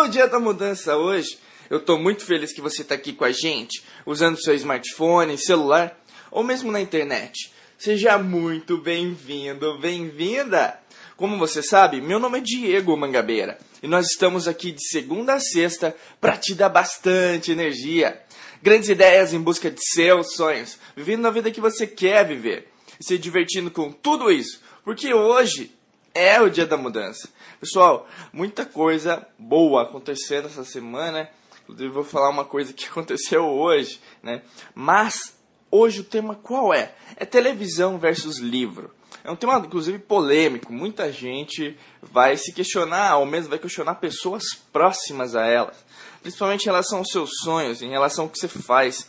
é o dia da mudança hoje. Eu estou muito feliz que você está aqui com a gente, usando seu smartphone, celular ou mesmo na internet. Seja muito bem-vindo, bem-vinda! Como você sabe, meu nome é Diego Mangabeira e nós estamos aqui de segunda a sexta para te dar bastante energia. Grandes ideias em busca de seus sonhos, vivendo a vida que você quer viver e se divertindo com tudo isso, porque hoje é o dia da mudança. Pessoal, muita coisa boa acontecendo essa semana. Inclusive, vou falar uma coisa que aconteceu hoje, né? Mas hoje o tema qual é? É televisão versus livro. É um tema, inclusive, polêmico. Muita gente vai se questionar, ou mesmo vai questionar pessoas próximas a elas. Principalmente em relação aos seus sonhos, em relação ao que você faz.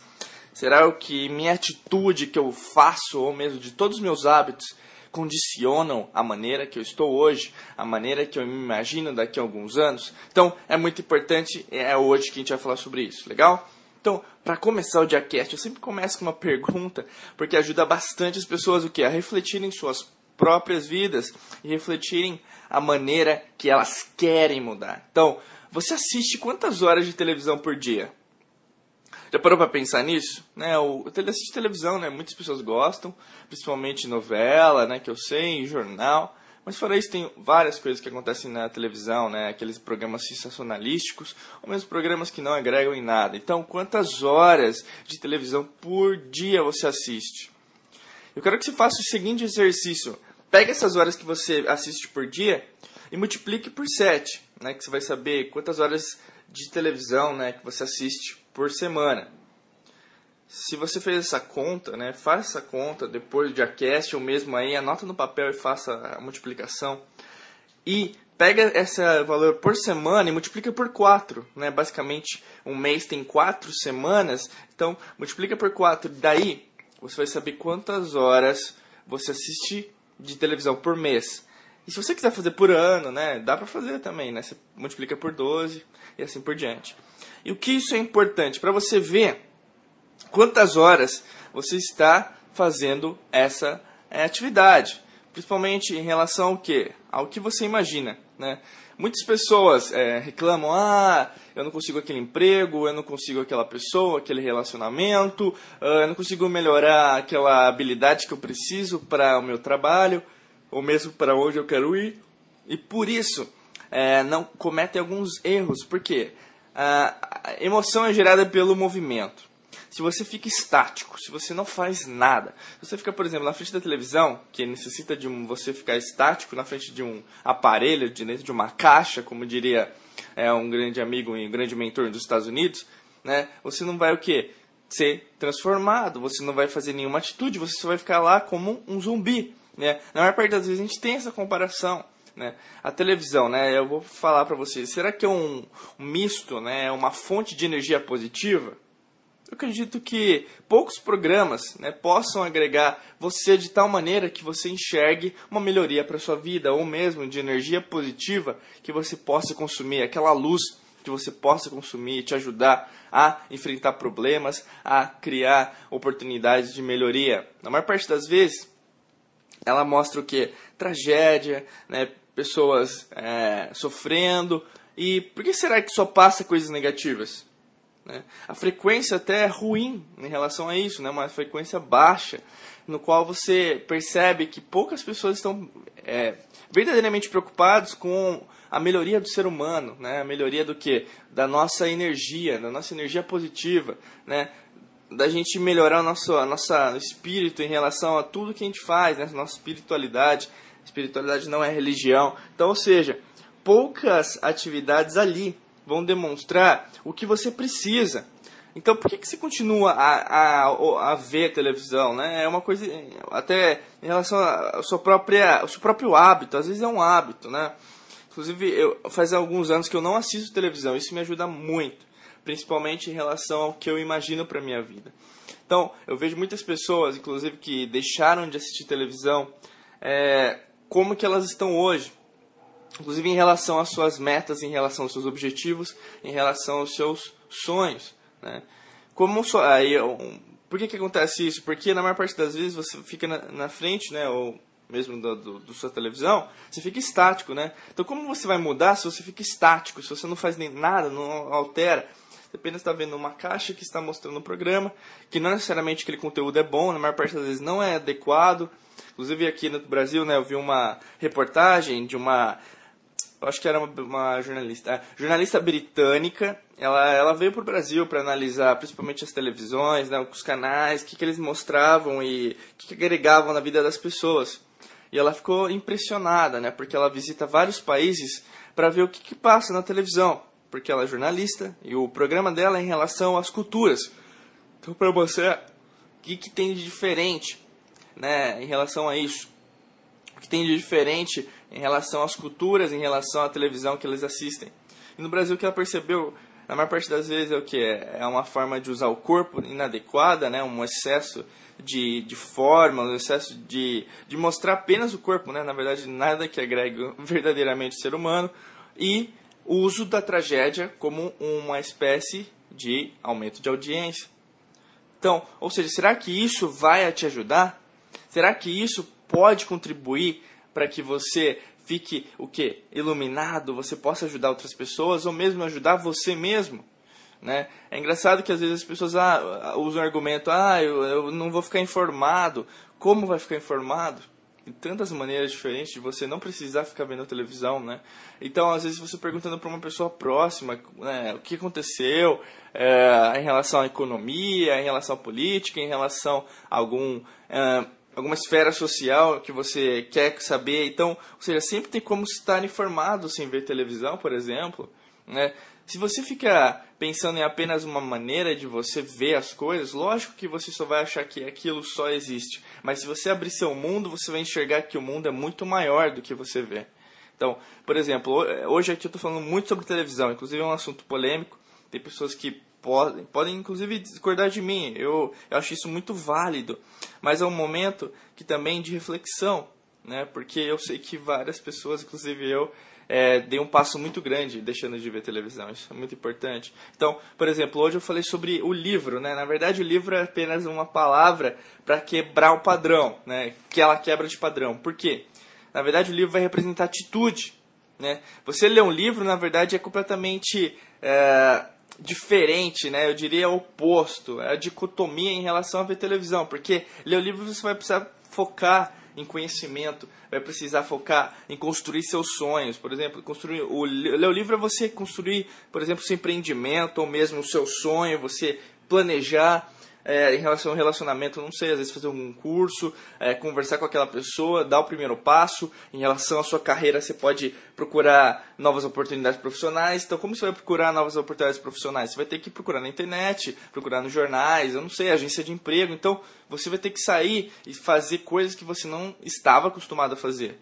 Será que minha atitude que eu faço, ou mesmo de todos os meus hábitos, condicionam a maneira que eu estou hoje, a maneira que eu me imagino daqui a alguns anos. Então, é muito importante, é hoje que a gente vai falar sobre isso, legal? Então, para começar o Diacast, eu sempre começo com uma pergunta, porque ajuda bastante as pessoas o que? A refletirem suas próprias vidas e refletirem a maneira que elas querem mudar. Então, você assiste quantas horas de televisão por dia? Já parou para pensar nisso? Né, o assistir televisão, né, muitas pessoas gostam, principalmente novela, né, que eu sei, jornal. Mas fora isso, tem várias coisas que acontecem na televisão, né? Aqueles programas sensacionalísticos, ou mesmo programas que não agregam em nada. Então, quantas horas de televisão por dia você assiste? Eu quero que você faça o seguinte exercício. Pega essas horas que você assiste por dia e multiplique por 7, né? Que você vai saber quantas horas de televisão, né, que você assiste por semana. Se você fez essa conta, né, faça essa conta depois do Diacast ou mesmo aí, anota no papel e faça a multiplicação. E pega esse valor por semana e multiplica por 4. Né? Basicamente, um mês tem 4 semanas, então multiplica por 4. Daí, você vai saber quantas horas você assiste de televisão por mês. E se você quiser fazer por ano, né, dá para fazer também, né? Você multiplica por 12 e assim por diante. E o que isso é importante? Para você ver quantas horas você está fazendo essa é, atividade. Principalmente em relação ao que? Ao que você imagina. Né? Muitas pessoas é, reclamam, ah, eu não consigo aquele emprego, eu não consigo aquela pessoa, aquele relacionamento, ah, eu não consigo melhorar aquela habilidade que eu preciso para o meu trabalho, ou mesmo para onde eu quero ir. E por isso, é, não cometem alguns erros. Por quê? a emoção é gerada pelo movimento. Se você fica estático, se você não faz nada, se você fica, por exemplo, na frente da televisão, que necessita de um, você ficar estático na frente de um aparelho, de dentro de uma caixa, como diria é, um grande amigo e um grande mentor dos Estados Unidos, né? Você não vai o quê? Ser transformado, você não vai fazer nenhuma atitude, você só vai ficar lá como um zumbi, né? Na maior parte das vezes a gente tem essa comparação. Né? A televisão, né? Eu vou falar para vocês, será que é um, um misto, né? É uma fonte de energia positiva? Eu acredito que poucos programas né, possam agregar você de tal maneira que você enxergue uma melhoria para sua vida, ou mesmo de energia positiva que você possa consumir, aquela luz que você possa consumir e te ajudar a enfrentar problemas, a criar oportunidades de melhoria. Na maior parte das vezes, ela mostra o que? Tragédia, né? pessoas é, sofrendo. E por que será que só passa coisas negativas? Né? A frequência até é ruim em relação a isso, né? uma frequência baixa, no qual você percebe que poucas pessoas estão é, verdadeiramente preocupadas com a melhoria do ser humano, né? a melhoria do que? Da nossa energia, da nossa energia positiva, né? Da gente melhorar o nosso a nossa espírito em relação a tudo que a gente faz, né? nossa espiritualidade. Espiritualidade não é religião. Então, ou seja, poucas atividades ali vão demonstrar o que você precisa. Então, por que, que você continua a, a, a ver televisão? Né? É uma coisa, até em relação ao seu, própria, ao seu próprio hábito, às vezes é um hábito. Né? Inclusive, eu, faz alguns anos que eu não assisto televisão, isso me ajuda muito, principalmente em relação ao que eu imagino para minha vida. Então, eu vejo muitas pessoas, inclusive, que deixaram de assistir televisão, é, como que elas estão hoje inclusive em relação às suas metas, em relação aos seus objetivos, em relação aos seus sonhos. Né? Como so, aí, um, por que, que acontece isso? Porque na maior parte das vezes você fica na, na frente, né, ou mesmo da do, do, sua televisão, você fica estático, né? Então como você vai mudar se você fica estático, se você não faz nem nada, não altera? Apenas está vendo uma caixa que está mostrando um programa, que não necessariamente aquele conteúdo é bom, na maior parte das vezes não é adequado. Inclusive aqui no Brasil, né, eu vi uma reportagem de uma acho que era uma, uma jornalista, é, jornalista britânica. Ela, ela veio para o Brasil para analisar principalmente as televisões, né, os canais, o que, que eles mostravam e o que, que agregavam na vida das pessoas. E ela ficou impressionada, né, porque ela visita vários países para ver o que, que passa na televisão, porque ela é jornalista e o programa dela é em relação às culturas. Então, para você, o que, que tem de diferente né, em relação a isso? O que tem de diferente em relação às culturas, em relação à televisão que eles assistem. E no Brasil o que ela percebeu, na maior parte das vezes, é o que? É uma forma de usar o corpo inadequada, né? um excesso de, de forma, um excesso de, de mostrar apenas o corpo, né? na verdade nada que agregue verdadeiramente o ser humano, e o uso da tragédia como uma espécie de aumento de audiência. Então, ou seja, será que isso vai te ajudar? Será que isso pode contribuir para que você fique o que iluminado, você possa ajudar outras pessoas ou mesmo ajudar você mesmo. Né? É engraçado que às vezes as pessoas ah, usam o argumento, ah, eu, eu não vou ficar informado. Como vai ficar informado? Tantas maneiras diferentes de você não precisar ficar vendo televisão, né? Então, às vezes, você perguntando para uma pessoa próxima né, o que aconteceu é, em relação à economia, em relação à política, em relação a algum... É, alguma esfera social que você quer saber. Então, ou seja, sempre tem como estar informado sem ver televisão, por exemplo. Né? Se você fica pensando em apenas uma maneira de você ver as coisas, lógico que você só vai achar que aquilo só existe. Mas se você abrir seu mundo, você vai enxergar que o mundo é muito maior do que você vê. Então, por exemplo, hoje aqui eu estou falando muito sobre televisão, inclusive é um assunto polêmico. Tem pessoas que podem, podem inclusive discordar de mim. Eu, eu acho isso muito válido. Mas é um momento que também de reflexão, né? Porque eu sei que várias pessoas, inclusive eu, é, dei um passo muito grande deixando de ver televisão. Isso é muito importante. Então, por exemplo, hoje eu falei sobre o livro, né? Na verdade, o livro é apenas uma palavra para quebrar o padrão, né? Que ela quebra de padrão. Por quê? Na verdade, o livro vai representar atitude, né? Você ler um livro, na verdade, é completamente é, diferente, né? Eu diria oposto, é a dicotomia em relação a ver televisão, porque ler o livro você vai precisar focar em conhecimento, vai precisar focar em construir seus sonhos, por exemplo, construir o ler o livro é você construir, por exemplo, seu empreendimento ou mesmo o seu sonho, você planejar é, em relação ao relacionamento, não sei, às vezes fazer um curso, é, conversar com aquela pessoa, dar o primeiro passo. Em relação à sua carreira, você pode procurar novas oportunidades profissionais. Então, como você vai procurar novas oportunidades profissionais? Você vai ter que procurar na internet, procurar nos jornais, eu não sei, agência de emprego. Então, você vai ter que sair e fazer coisas que você não estava acostumado a fazer.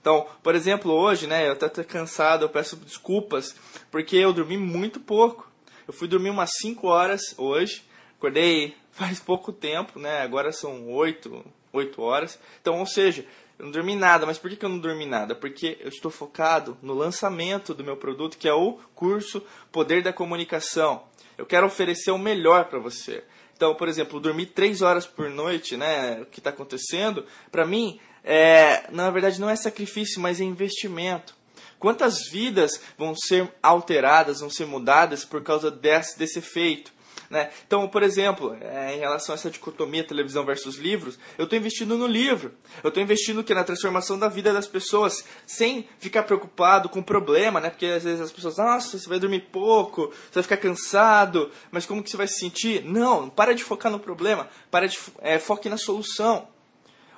Então, por exemplo, hoje, né, eu até estou cansado, eu peço desculpas, porque eu dormi muito pouco. Eu fui dormir umas 5 horas hoje, acordei faz pouco tempo, né? Agora são 8, 8 horas. Então, ou seja, eu não dormi nada. Mas por que, eu não dormi nada? Porque eu estou focado no lançamento do meu produto, que é o curso Poder da Comunicação. Eu quero oferecer o melhor para você. Então, por exemplo, dormir 3 horas por noite, né? O que está acontecendo, para mim, é, na verdade, não é sacrifício, mas é investimento. Quantas vidas vão ser alteradas, vão ser mudadas por causa desse, desse efeito? Né? Então, por exemplo, é, em relação a essa dicotomia televisão versus livros, eu estou investindo no livro. Eu estou investindo que na transformação da vida das pessoas, sem ficar preocupado com o problema, né? Porque às vezes as pessoas, nossa, você vai dormir pouco, você vai ficar cansado, mas como que você vai se sentir? Não, para de focar no problema, para de é, foque na solução.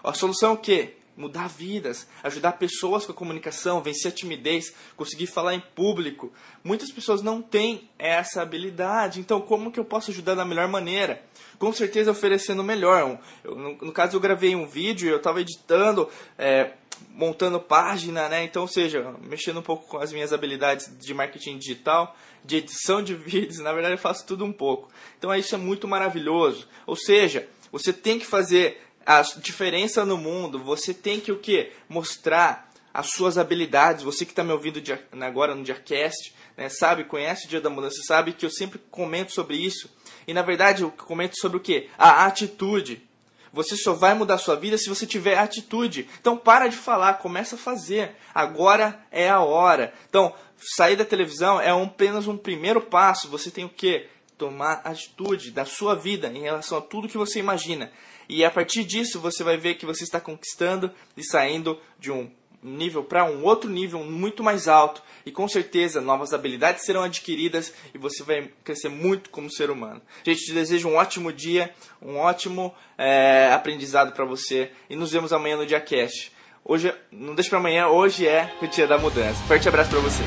A solução é o quê? Mudar vidas, ajudar pessoas com a comunicação, vencer a timidez, conseguir falar em público. Muitas pessoas não têm essa habilidade, então como que eu posso ajudar da melhor maneira? Com certeza oferecendo melhor. Eu, no, no, caso eu gravei um vídeo, eu estava editando, é, montando página, né? Então, ou seja, mexendo um pouco com as minhas habilidades de marketing digital, de edição de vídeos, na verdade eu faço tudo um pouco. Então isso é muito maravilhoso. Ou seja, você tem que fazer a diferença no mundo, você tem que o que? Mostrar as suas habilidades. Você que está me ouvindo agora no Diacast, né, sabe, conhece o Dia da Mudança, sabe que eu sempre comento sobre isso. E na verdade eu comento sobre o que? A atitude. Você só vai mudar a sua vida se você tiver atitude. Então para de falar, começa a fazer. Agora é a hora. Então, sair da televisão é um, apenas um primeiro passo. Você tem o quê? Tomar atitude da sua vida em relação a tudo que você imagina. E a partir disso você vai ver que você está conquistando e saindo de um nível para um outro nível muito mais alto e com certeza novas habilidades serão adquiridas e você vai crescer muito como ser humano. Gente, te desejo um ótimo dia, um ótimo é, aprendizado para você e nos vemos amanhã no Dia Cash. Hoje, não deixe para amanhã, hoje é o dia da mudança. Forte abraço para você.